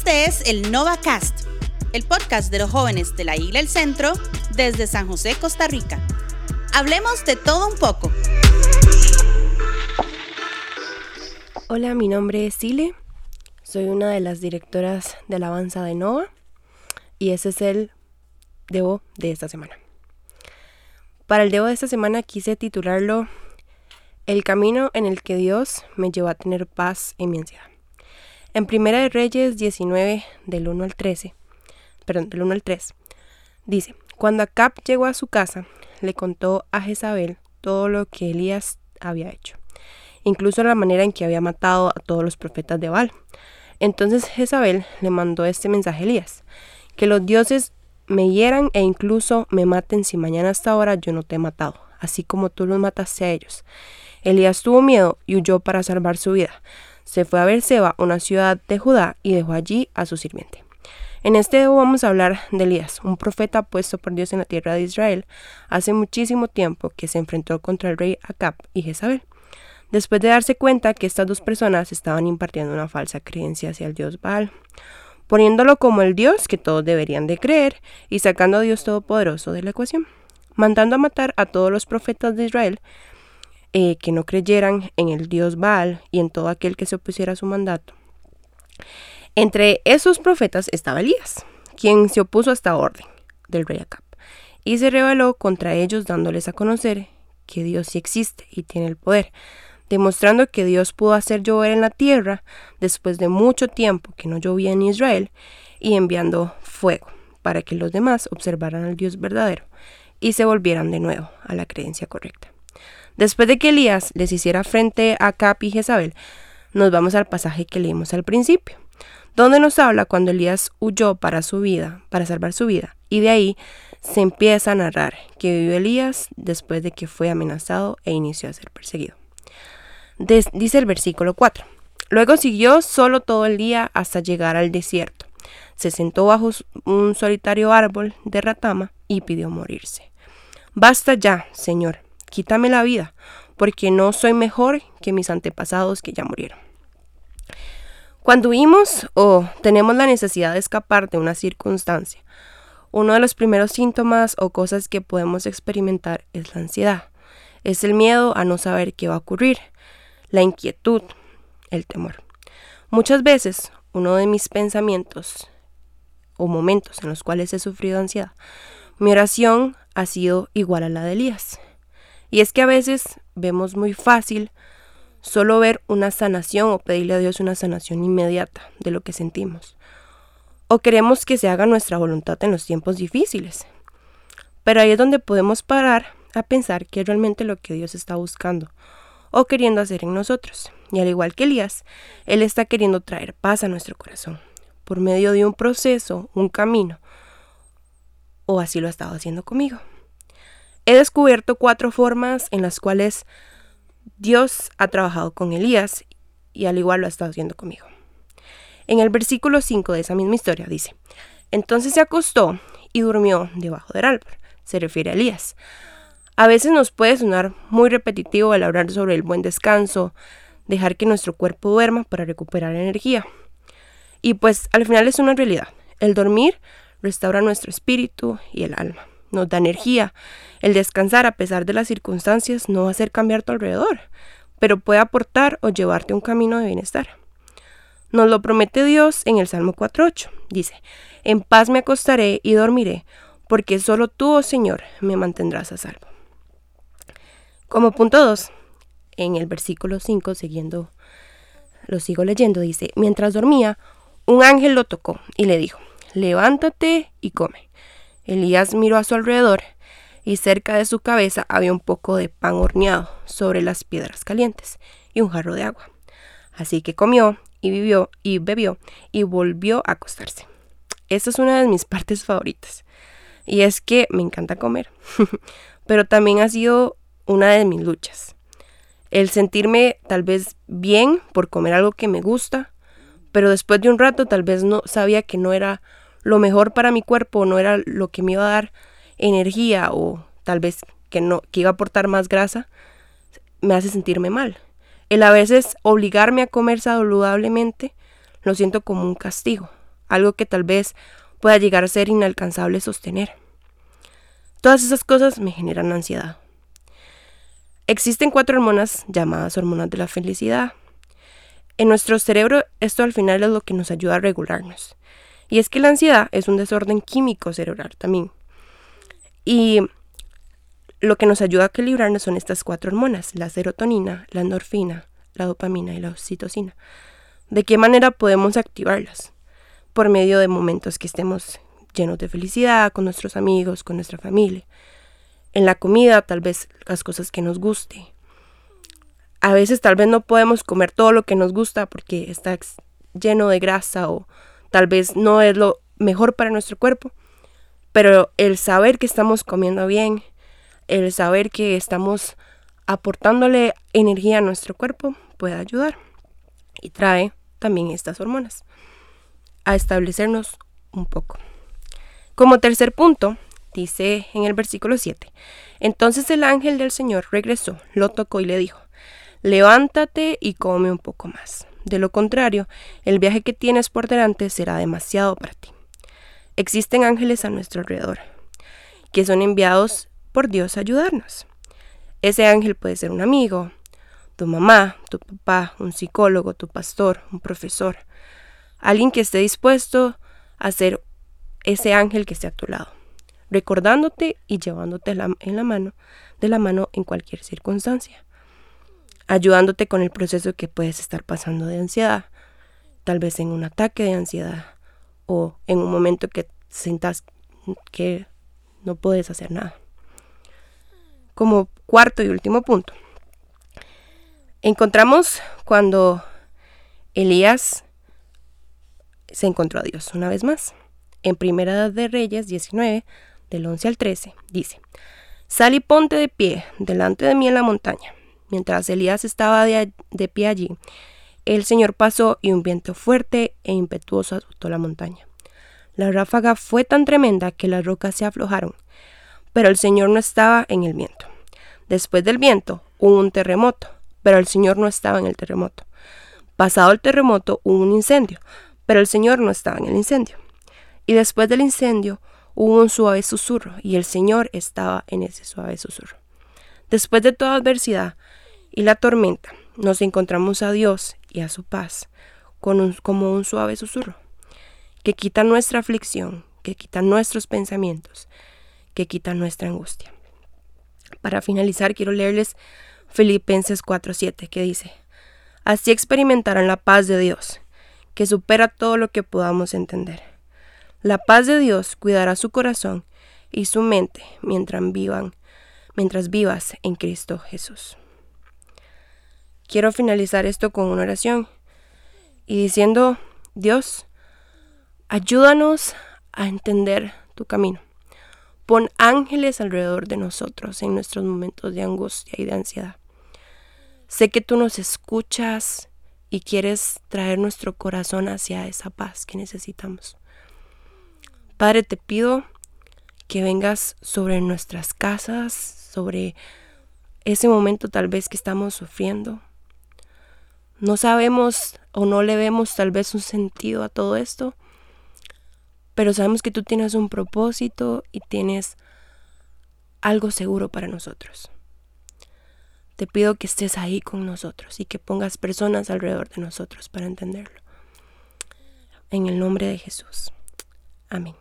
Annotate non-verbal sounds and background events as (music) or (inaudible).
Este es el NovaCast, el podcast de los jóvenes de la Isla El Centro desde San José, Costa Rica. Hablemos de todo un poco. Hola, mi nombre es Sile. Soy una de las directoras de alabanza de Nova y ese es el Debo de esta semana. Para el Debo de esta semana quise titularlo El camino en el que Dios me llevó a tener paz en mi ansiedad. En Primera de Reyes 19, del 1 al 13, perdón, del 1 al 3, dice, cuando Acab llegó a su casa, le contó a Jezabel todo lo que Elías había hecho, incluso la manera en que había matado a todos los profetas de Baal. Entonces Jezabel le mandó este mensaje a Elías, que los dioses me hieran e incluso me maten si mañana hasta ahora yo no te he matado, así como tú los mataste a ellos. Elías tuvo miedo y huyó para salvar su vida se fue a Berseba, una ciudad de Judá, y dejó allí a su sirviente. En este video vamos a hablar de Elías, un profeta puesto por Dios en la tierra de Israel hace muchísimo tiempo que se enfrentó contra el rey Acab y Jezabel. Después de darse cuenta que estas dos personas estaban impartiendo una falsa creencia hacia el dios Baal, poniéndolo como el dios que todos deberían de creer y sacando a Dios Todopoderoso de la ecuación, mandando a matar a todos los profetas de Israel eh, que no creyeran en el dios Baal y en todo aquel que se opusiera a su mandato. Entre esos profetas estaba Elías, quien se opuso a esta orden del rey Acab y se rebeló contra ellos dándoles a conocer que Dios sí existe y tiene el poder, demostrando que Dios pudo hacer llover en la tierra después de mucho tiempo que no llovía en Israel y enviando fuego para que los demás observaran al Dios verdadero y se volvieran de nuevo a la creencia correcta. Después de que Elías les hiciera frente a Cap y Jezabel, nos vamos al pasaje que leímos al principio, donde nos habla cuando Elías huyó para su vida, para salvar su vida, y de ahí se empieza a narrar que vivió Elías después de que fue amenazado e inició a ser perseguido. dice el versículo 4. Luego siguió solo todo el día hasta llegar al desierto. Se sentó bajo un solitario árbol de ratama y pidió morirse. Basta ya, Señor, quítame la vida, porque no soy mejor que mis antepasados que ya murieron. Cuando huimos o tenemos la necesidad de escapar de una circunstancia, uno de los primeros síntomas o cosas que podemos experimentar es la ansiedad. Es el miedo a no saber qué va a ocurrir, la inquietud, el temor. Muchas veces uno de mis pensamientos o momentos en los cuales he sufrido ansiedad, mi oración ha sido igual a la de Elías. Y es que a veces vemos muy fácil solo ver una sanación o pedirle a Dios una sanación inmediata de lo que sentimos. O queremos que se haga nuestra voluntad en los tiempos difíciles. Pero ahí es donde podemos parar a pensar qué es realmente lo que Dios está buscando o queriendo hacer en nosotros. Y al igual que Elías, Él está queriendo traer paz a nuestro corazón por medio de un proceso, un camino. O así lo ha estado haciendo conmigo. He descubierto cuatro formas en las cuales Dios ha trabajado con Elías y al igual lo ha estado haciendo conmigo. En el versículo 5 de esa misma historia dice, entonces se acostó y durmió debajo del árbol. Se refiere a Elías. A veces nos puede sonar muy repetitivo el hablar sobre el buen descanso, dejar que nuestro cuerpo duerma para recuperar energía. Y pues al final es una realidad. El dormir restaura nuestro espíritu y el alma nos da energía. El descansar a pesar de las circunstancias no va a hacer cambiar tu alrededor, pero puede aportar o llevarte un camino de bienestar. Nos lo promete Dios en el Salmo 4.8. Dice, en paz me acostaré y dormiré, porque solo tú, oh Señor, me mantendrás a salvo. Como punto 2, en el versículo 5, siguiendo, lo sigo leyendo, dice, mientras dormía, un ángel lo tocó y le dijo, levántate y come. Elías miró a su alrededor y cerca de su cabeza había un poco de pan horneado sobre las piedras calientes y un jarro de agua. Así que comió y vivió y bebió y volvió a acostarse. Esta es una de mis partes favoritas. Y es que me encanta comer, (laughs) pero también ha sido una de mis luchas. El sentirme tal vez bien por comer algo que me gusta, pero después de un rato tal vez no sabía que no era lo mejor para mi cuerpo, no era lo que me iba a dar energía o tal vez que no que iba a aportar más grasa, me hace sentirme mal. El a veces obligarme a comer saludablemente lo siento como un castigo, algo que tal vez pueda llegar a ser inalcanzable sostener. Todas esas cosas me generan ansiedad. Existen cuatro hormonas llamadas hormonas de la felicidad. En nuestro cerebro esto al final es lo que nos ayuda a regularnos. Y es que la ansiedad es un desorden químico cerebral también. Y lo que nos ayuda a equilibrarnos son estas cuatro hormonas, la serotonina, la endorfina, la dopamina y la oxitocina. ¿De qué manera podemos activarlas? Por medio de momentos que estemos llenos de felicidad, con nuestros amigos, con nuestra familia. En la comida, tal vez las cosas que nos guste. A veces tal vez no podemos comer todo lo que nos gusta porque está lleno de grasa o tal vez no es lo mejor para nuestro cuerpo. Pero el saber que estamos comiendo bien, el saber que estamos aportándole energía a nuestro cuerpo puede ayudar y trae también estas hormonas a establecernos un poco. Como tercer punto, dice en el versículo 7, entonces el ángel del Señor regresó, lo tocó y le dijo, levántate y come un poco más. De lo contrario, el viaje que tienes por delante será demasiado para ti. Existen ángeles a nuestro alrededor, que son enviados por Dios a ayudarnos. Ese ángel puede ser un amigo, tu mamá, tu papá, un psicólogo, tu pastor, un profesor, alguien que esté dispuesto a ser ese ángel que esté a tu lado, recordándote y llevándote en la mano, de la mano en cualquier circunstancia, ayudándote con el proceso que puedes estar pasando de ansiedad, tal vez en un ataque de ansiedad o en un momento que sientas que no puedes hacer nada. Como cuarto y último punto, encontramos cuando Elías se encontró a Dios una vez más. En Primera de Reyes 19, del 11 al 13, dice, Sal y ponte de pie delante de mí en la montaña. Mientras Elías estaba de, de pie allí, el Señor pasó y un viento fuerte e impetuoso azotó la montaña. La ráfaga fue tan tremenda que las rocas se aflojaron, pero el Señor no estaba en el viento. Después del viento hubo un terremoto, pero el Señor no estaba en el terremoto. Pasado el terremoto hubo un incendio, pero el Señor no estaba en el incendio. Y después del incendio hubo un suave susurro, y el Señor estaba en ese suave susurro. Después de toda adversidad y la tormenta, nos encontramos a Dios y a su paz con como un suave susurro, que quita nuestra aflicción, que quita nuestros pensamientos, que quita nuestra angustia. Para finalizar, quiero leerles Filipenses 4:7, que dice, Así experimentarán la paz de Dios, que supera todo lo que podamos entender. La paz de Dios cuidará su corazón y su mente mientras vivan, mientras vivas en Cristo Jesús. Quiero finalizar esto con una oración y diciendo, Dios, ayúdanos a entender tu camino. Pon ángeles alrededor de nosotros en nuestros momentos de angustia y de ansiedad. Sé que tú nos escuchas y quieres traer nuestro corazón hacia esa paz que necesitamos. Padre, te pido que vengas sobre nuestras casas, sobre ese momento tal vez que estamos sufriendo. No sabemos o no le vemos tal vez un sentido a todo esto, pero sabemos que tú tienes un propósito y tienes algo seguro para nosotros. Te pido que estés ahí con nosotros y que pongas personas alrededor de nosotros para entenderlo. En el nombre de Jesús. Amén.